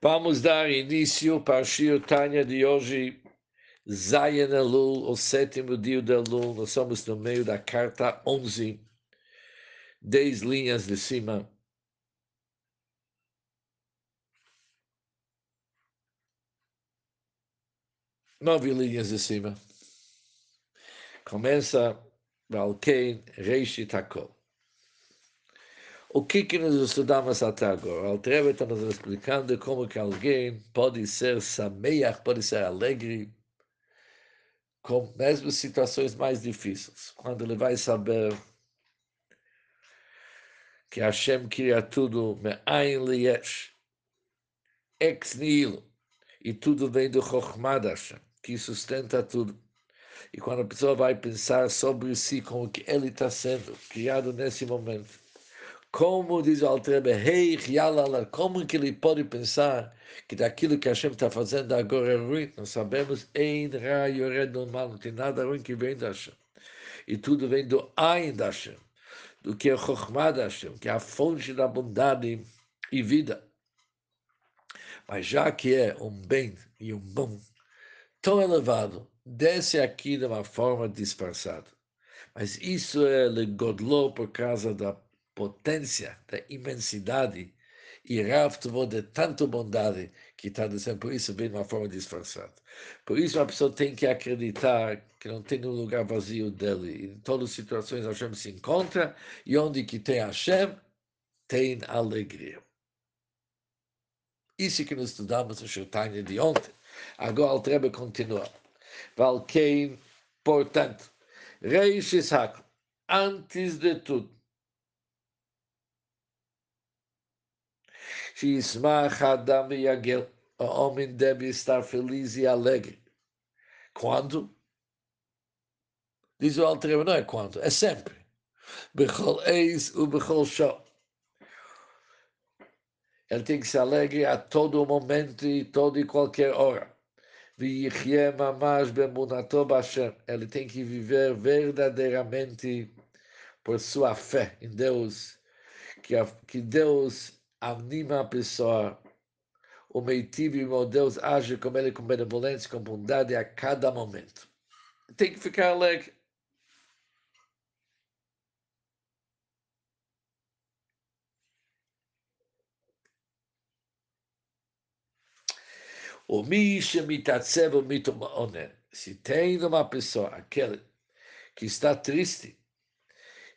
Vamos dar início para o Tânia de hoje, Zayan Elul, o sétimo dia de Elul. Nós somos no meio da carta 11, 10 linhas de cima. Nove linhas de cima. Começa Valkein Reishi Takol. O que que nós estudamos até agora? O Altrebe está nos explicando como que alguém pode ser sameach, pode ser alegre, com mesmo situações mais difíceis. Quando ele vai saber que Hashem cria tudo me'ain liyesh, ex nihilo, e tudo vem do Chokhmah Hashem, que sustenta tudo. E quando a pessoa vai pensar sobre si, como que ele está sendo criado nesse momento, como diz o Altrebe, hey, como que ele pode pensar que daquilo que Hashem está fazendo agora é ruim? Nós sabemos, ein ra yored no mal, não tem nada ruim que vem da Hashem. E tudo vem do Ain da Hashem, do que é Chokhmah da Hashem, que é a fonte da bondade e vida. Mas já que é um bem e um bom tão elevado, desce aqui de uma forma disfarçada. Mas isso é legodlo por causa da potência, da imensidade e Rav de tanta bondade que está dizendo, por isso vem de uma forma disfarçada. Por isso a pessoa tem que acreditar que não tem um lugar vazio dele. Em todas as situações Hashem se encontra e onde que tem Hashem, tem alegria. Isso que nós estudamos no Shirtanya de ontem. Agora o Trebe continua. Valkein, portanto, Reish Ishak, antes de tudo, Adam Yagel. O homem deve estar feliz e alegre. Quando? Diz o Altreba, não é quando, é sempre. Bechol eis u bechol show. Ele tem que ser alegre a todo momento e toda e qualquer hora. Ele tem que viver verdadeiramente por sua fé em Deus, que, que Deus anima a pessoa. O meitivo, meu Deus, age como ele com benevolência, com bondade a cada momento. Tem que ficar alegre. O Misha mitatsevo mitomaoner. Se tem uma pessoa, aquele que está triste,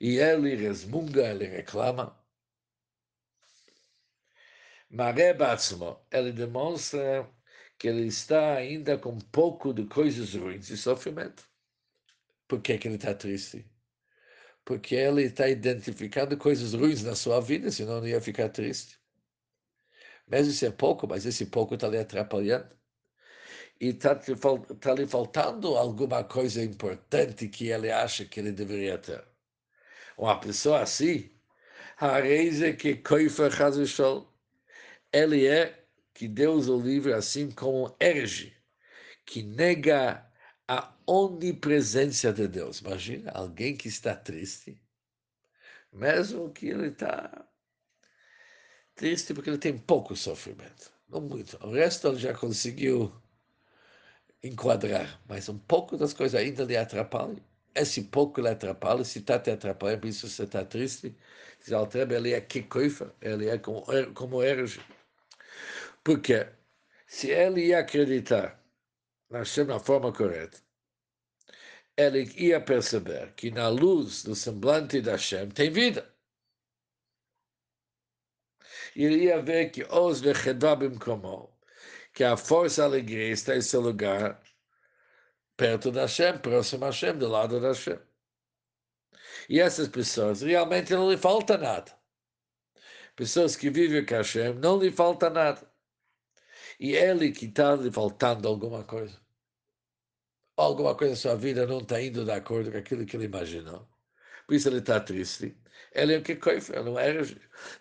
e ele resmunga, ele reclama, Maré Batsmo, ele demonstra que ele está ainda com pouco de coisas ruins e sofrimento. Por que, que ele está triste? Porque ele está identificando coisas ruins na sua vida, senão não ia ficar triste. Mesmo se é pouco, mas esse pouco está lhe atrapalhando. E está tá lhe faltando alguma coisa importante que ele acha que ele deveria ter. Uma pessoa assim, a reise que coifa Hazishol, ele é que Deus o livre assim como herege, que nega a onipresença de Deus. Imagina alguém que está triste, mesmo que ele está triste porque ele tem pouco sofrimento, não muito. O resto ele já conseguiu enquadrar, mas um pouco das coisas ainda lhe atrapalham. Esse pouco lhe atrapalha, se está te atrapalhando, por isso você está triste. Diz Altrebe, ele é que coifa, ele é como, como herege. Porque se ele ia acreditar na Hashem na forma correta, ele ia perceber que na luz do semblante da Hashem tem vida. Ele ia ver que os lechedabim como, que a força alegria está em seu lugar, perto da Hashem, próximo a Hashem, do lado da Hashem. E essas pessoas, realmente não lhe falta nada. Pessoas que vivem com Hashem, não lhe falta nada e ele que está lhe faltando alguma coisa. Alguma coisa na sua vida não está indo de acordo com aquilo que ele imaginou. Por isso ele está triste. Ele é o que coifa, não é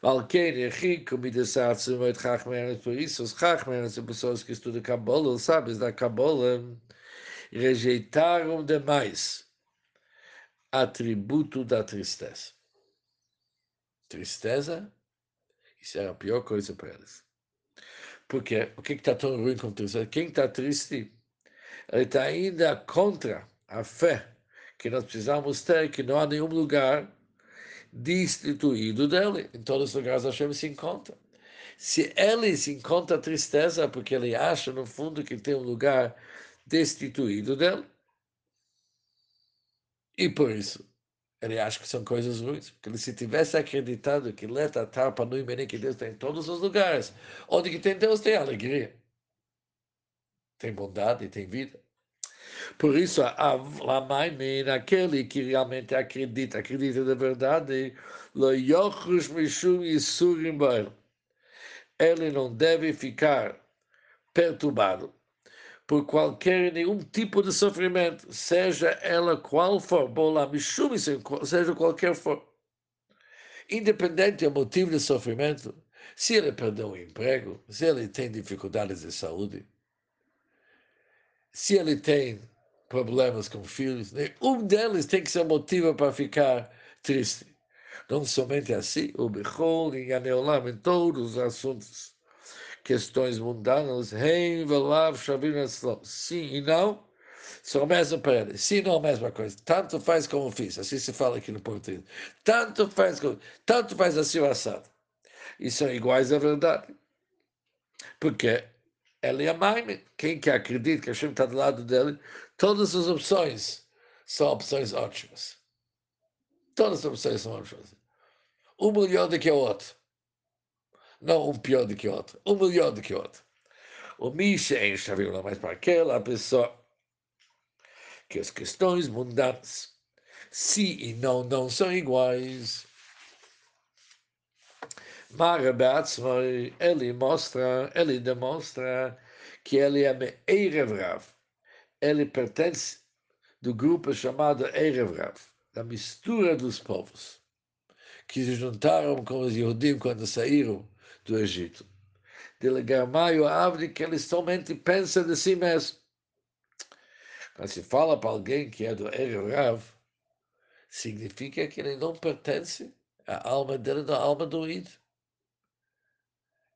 Alguém é rico, me desatsu, muito chachmeres, por isso os chachmeres são pessoas que estudam Kabbalah, sabes, da Kabbalah, rejeitaram demais atributo da tristeza. Tristeza, isso era a pior coisa para eles. Por quê? O que está tão ruim com tristeza? Quem está triste, ele está ainda contra a fé que nós precisamos ter, que não há nenhum lugar destituído dele. Em todos os lugares Hashem se encontra. Se ele se encontra tristeza, porque ele acha, no fundo, que tem um lugar destituído dele. E por isso, ele acha que são coisas ruins. Porque se tivesse acreditado que Leta Tarpa no Imene, que Deus tem em todos os lugares, onde que tem Deus, tem alegria. Tem bondade, tem vida. Por isso, a mãe, aquele que realmente acredita, acredita de verdade, ele não deve ficar perturbado por qualquer nenhum tipo de sofrimento, seja ela qual for, seja qualquer for. Independente do motivo de sofrimento, se ele perdeu o emprego, se ele tem dificuldades de saúde, se ele tem problemas com filhos, nenhum deles tem que ser motivo para ficar triste. Não somente assim, o Bechol e Yaneolam, em todos os assuntos, questões mundanas, Reim, Velav, Shavim, Sim e não, são a mesma para ele. Sim, não a mesma coisa. Tanto faz como fiz. Assim se fala aqui no português. Tanto faz como, tanto faz assim o assado. E são iguais à verdade. Porque ele é mãe. Quem que acredita que a Hashem está do lado dele, todas as opções são opções ótimas. Todas as opções são ótimas um melhor do que o outro. Não um pior do que outro, um melhor do que outro. O Misha enche a mais para aquela pessoa que as questões mundanas, se e não, não são iguais. Mara Beatzmoi, ele mostra, ele demonstra que ele é Erev Rav. Ele pertence do grupo chamado Erev Rav, da mistura dos povos que se juntaram com os Yehudim quando saíram do Egito. Delegar-maio árvore que ele somente pensa de si mesmo. Quando se fala para alguém que é do Erev significa que ele não pertence à alma dele, da alma do Id.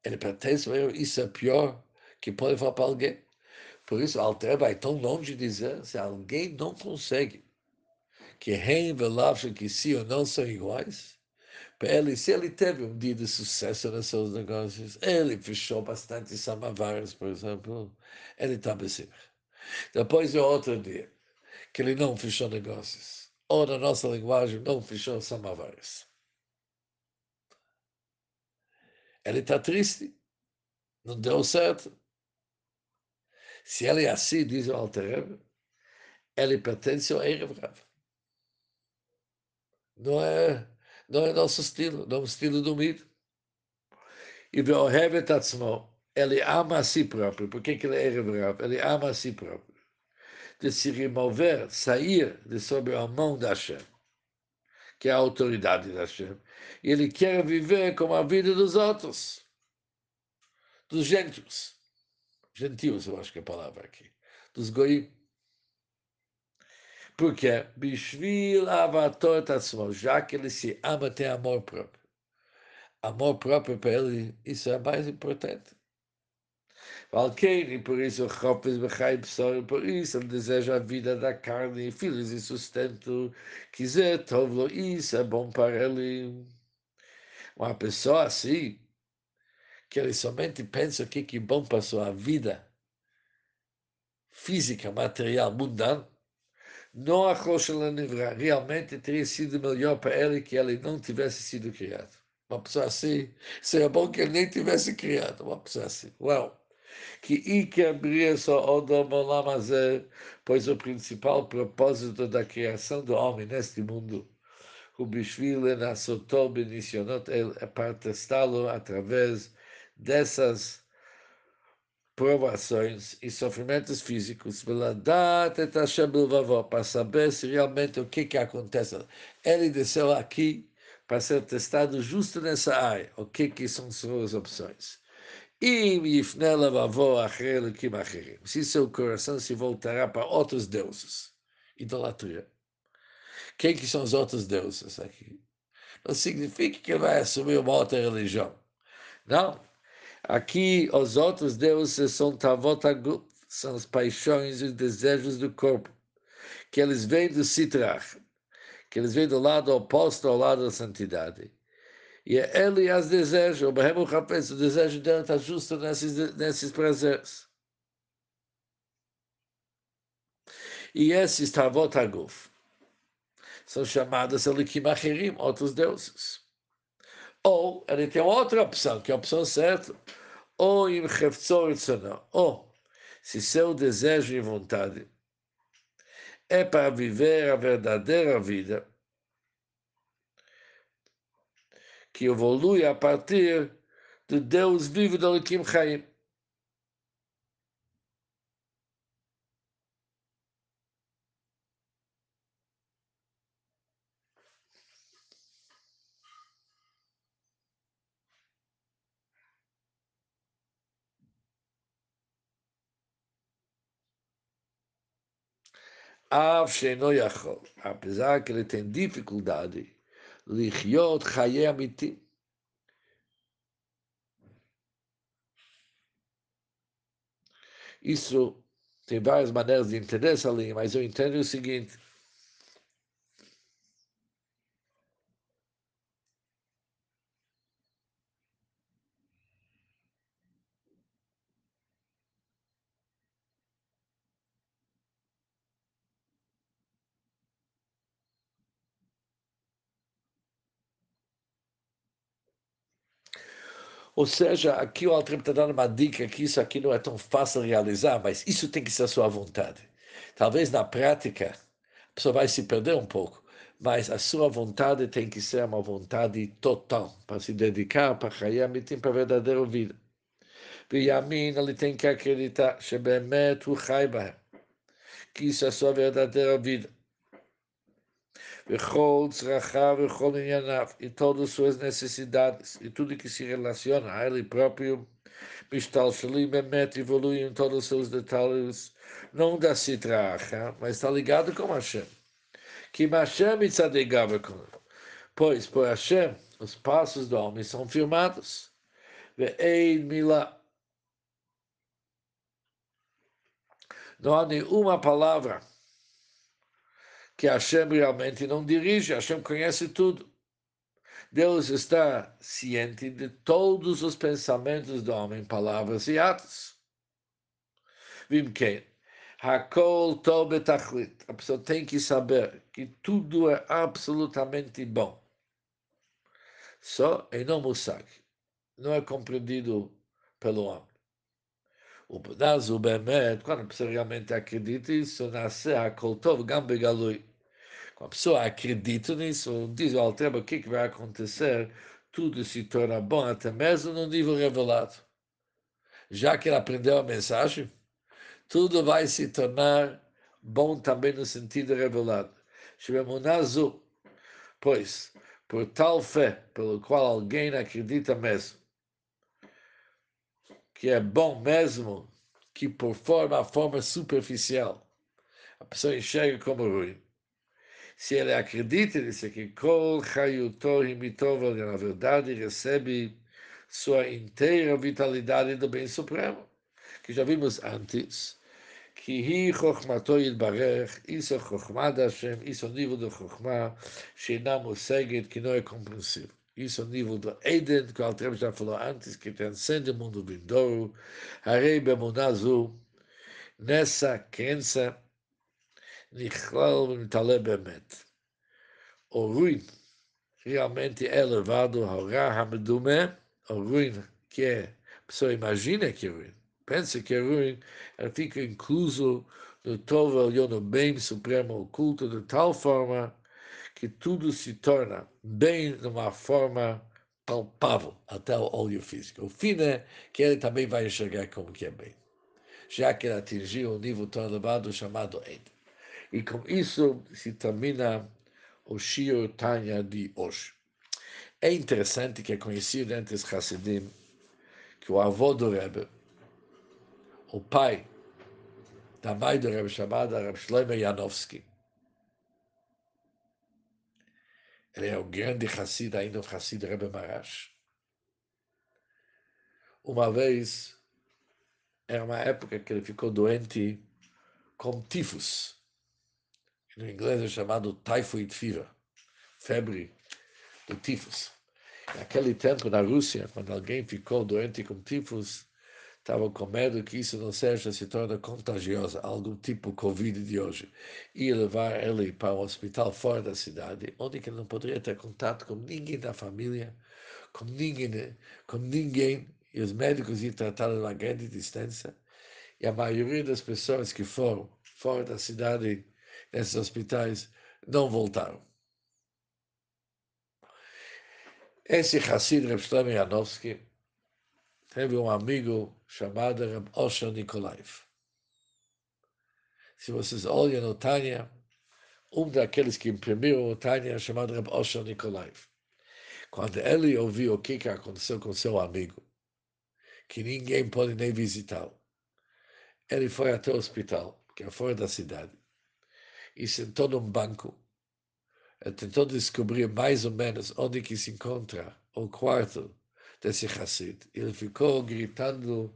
Ele pertence, isso é pior que pode falar para alguém. Por isso, Alter vai tão longe de dizer, se alguém não consegue que Rein e que si ou não são iguais, ele, se ele teve um dia de sucesso nos seus negócios, ele fechou bastante samavares, por exemplo, ele está bem Depois é outro dia que ele não fechou negócios, ou na nossa linguagem, não fechou samavares. Ele está triste, não deu certo. Se ele é assim, diz o Alter ele pertence ao Erev Rav. Não é não é nosso estilo, não é o estilo do mito. E Veohevet Atzmo, ele ama a si próprio. Por que, que ele é Erev Ele ama a si próprio. De se remover, sair de sob a mão da Hashem, que é a autoridade da Hashem. E ele quer viver como a vida dos outros, dos gentios. Gentios, eu acho que é a palavra aqui. Dos goim. Porque Bishvil avator tatzmo, já que ele se ama, tem amor próprio. Amor próprio para ele, isso é mais importante. e por isso, Chopes Bechai Psor, por isso ele deseja a vida da carne, filhos e sustento. Quiser, Tovlo, isso é bom para ele. Uma pessoa assim, que ele somente pensa o que é bom para a sua vida física, material, mundana, não a Nivra, realmente teria sido melhor para ele que ele não tivesse sido criado. Uma pessoa assim, seria bom que ele nem tivesse criado, uma pessoa assim. Uau! Que Iker brilha só Odom Olamazé, pois o principal propósito da criação do homem neste mundo, o Bishvile Nasotó Benicionot, é para testá-lo através dessas provações e sofrimentos físicos, para saber se realmente o que, que acontece. Ele desceu aqui para ser testado justo nessa área, o que, que são suas opções. Se seu coração se voltará para outros deuses, idolatria. Quem que são os outros deuses aqui? Não significa que vai assumir uma outra religião. Não, Aqui, os outros deuses são Tavotaguf, são as paixões e os desejos do corpo, que eles vêm do Sitrach, que eles vêm do lado oposto ao lado da santidade. E é ele as deseja, o o desejo dele está justo nesses, nesses prazeres. E esses Tavot Aguf são chamados Elikim Acherim, outros deuses. Ou ele tem outra opção, que é a opção certa. Ou em Ou se seu desejo e vontade é para viver a verdadeira vida, que evolui a partir do Deus vivo do Elikim Chaim. Apesar que ele tem dificuldade, lichiot chaye. Isso tem várias maneiras de entender essa linha, mas eu entendo o seguinte. Ou seja, aqui o Altrem está dando uma dica que isso aqui não é tão fácil de realizar, mas isso tem que ser a sua vontade. Talvez na prática a pessoa vai se perder um pouco, mas a sua vontade tem que ser uma vontade total, para se dedicar para Hayamitim, para a verdadeira vida. E Yamin, ele tem que acreditar, que isso é a sua verdadeira vida e todas suas necessidades, e tudo que se relaciona a ele próprio, evolui em todos os seus detalhes, não da Sitracha, mas está ligado com Hashem. Que Hashem Pois, por Hashem, os passos do homem são firmados. Não há nenhuma palavra que Hashem realmente não dirige, Hashem conhece tudo. Deus está ciente de todos os pensamentos do homem, palavras e atos. Vimken, Hakol Tobetachlit. A pessoa tem que saber que tudo é absolutamente bom. Só em não musag. Não é compreendido pelo homem. O pedaço, o Bemet, quando a pessoa realmente acredita, isso nasce a Koltov Gambegalui. Quando a pessoa acredita nisso, diz ao tema o que, que vai acontecer, tudo se torna bom, até mesmo no nível revelado. Já que ele aprendeu a mensagem, tudo vai se tornar bom também no sentido revelado. Pois, por tal fé pelo qual alguém acredita mesmo, que é bom mesmo que por forma a forma superficial a pessoa enxerga como ruim. Se ele acredita nisso que Kol Hayutor Himitov, na verdade, recebe sua inteira vitalidade do bem supremo, que já vimos antes, que hi Chokhmato Yilbarech, isso é Hashem, isso é o nível do Chokhmah, Sheinam que não é compreensível. Isso é o nível do Eden, que o Altrem já falou antes, que transcende o mundo vindouro. Harei Bemunazu, nessa crença, Nichlal Mitale Bemet. O ruim realmente é elevado ao Ra Hamedume, o ruim que é, a pessoa imagina que é ruim, pensa que é ruim, ele fica incluso no Tov Elyon, bem supremo oculto, de tal forma que tudo se torna bem numa forma palpável até o olho físico. O fim é que ele também vai enxergar como que é bem, já que ele atingiu um nível tão elevado chamado Ed. E com isso se termina o Shio Tanya de hoje. É interessante que é conhecido entre os Hasidim que o avô do Rebbe, o pai da mãe do Rebbe, chamada Reb Shlomo Janowski, Ele é o grande Hassid, ainda o Hassid Rebbe Marash. uma vez, era uma época que ele ficou doente com tifus. No inglês é chamado typhoid fever, febre do tifus. Naquele tempo, na Rússia, quando alguém ficou doente com tifus, estavam com medo que isso não seja, se torna contagiosa, algo tipo Covid de hoje, e levar ele para um hospital fora da cidade, onde ele não poderia ter contato com ninguém da família, com ninguém, com ninguém, e os médicos iam tratá-lo a grande distância, e a maioria das pessoas que foram fora da cidade, nesses hospitais, não voltaram. Esse Hassid Reb Janowski teve um amigo chamado Reb Osher Nikolaev. Se vocês olham no Tânia, um daqueles que imprimiram o Tânia é chamado Reb Osher Nikolaev. Quando ele ouviu o que, que aconteceu com seu amigo, que ninguém pode nem visitá-lo, ele foi até o hospital, que é fora da cidade, e sentou num banco. Ele tentou descobrir mais ou menos onde que se encontra o quarto desse Hassid. Ele ficou gritando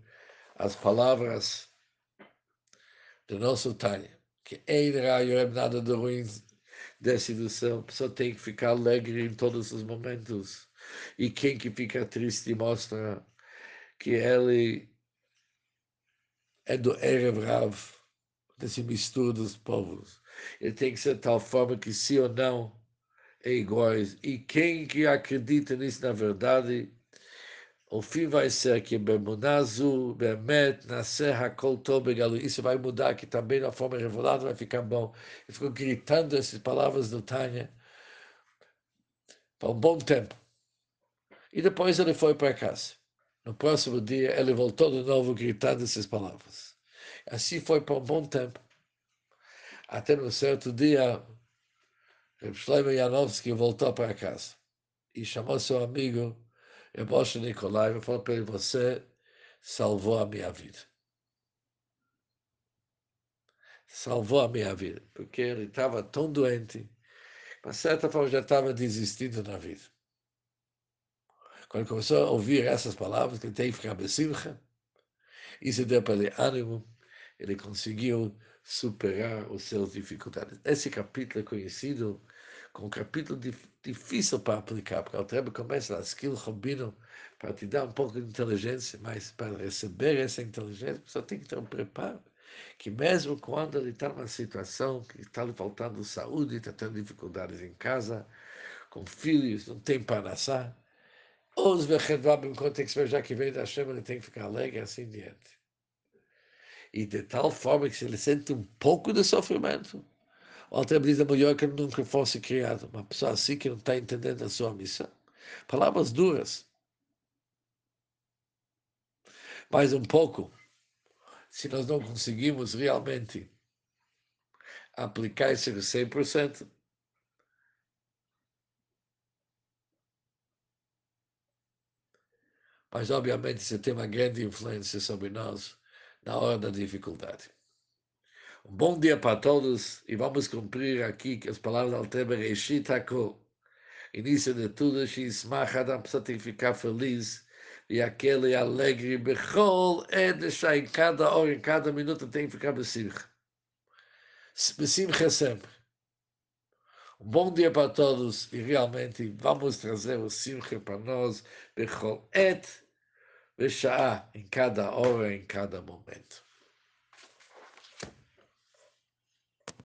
as palavras do nosso Tânia, que em Raio nada de ruim desce do céu, a pessoa tem que ficar alegre em todos os momentos. E quem que fica triste mostra que ele é do Erev desse mistura dos povos. Ele tem que ser de tal forma que sim ou não é iguais. E quem que acredita nisso na verdade o fim vai ser que Bemunazu, Bemet, Nascer, Hakol Tobegalu. Isso vai mudar, que também na forma revelada vai ficar bom. Ele ficou gritando essas palavras do Tânia por um bom tempo. E depois ele foi para casa. No próximo dia, ele voltou de novo gritando essas palavras. Assim foi por um bom tempo. Até no certo dia, Reb Shlomo Janowski voltou para casa e chamou seu amigo eu mostro Nicolai, eu falo para ele, você salvou a minha vida. Salvou a minha vida, porque ele estava tão doente, de certa forma já estava desistindo na vida. Quando começou a ouvir essas palavras, que tem que ficar besimcha, isso deu para ele ânimo, ele conseguiu superar as suas dificuldades. Esse capítulo é conhecido com um capítulo difícil para aplicar, porque o Rebbe começa a skill Robino para te dar um pouco de inteligência, mas para receber essa inteligência, você tem que ter um preparo. Que mesmo quando ele está numa situação que está lhe faltando saúde, está tendo dificuldades em casa, com filhos, não tem para nascer, os Vechedvabim, quando tem que já que vem da Hashem, ele tem que ficar alegre assim diante. E de tal forma que se ele sente um pouco de sofrimento, o Alter diz a melhor que nunca fosse criado. Uma pessoa assim que não está entendendo a sua missão. Palavras duras. Mais um pouco, se nós não conseguimos realmente aplicar esse 100%, mas obviamente isso tem uma grande influência sobre nós na hora da dificuldade. Bom dia para todos e vamos cumprir aqui as palavras do Alter Bereshit HaKol. Início de tudo, Shismach Adam precisa ficar feliz e aquele alegre Bechol é deixar em cada hora, em cada minuto tem que ficar besimcha. Besimcha sempre. Um bom dia para todos e realmente vamos trazer o simcha para nós, Bechol et, Bechá, em cada hora, em cada momento.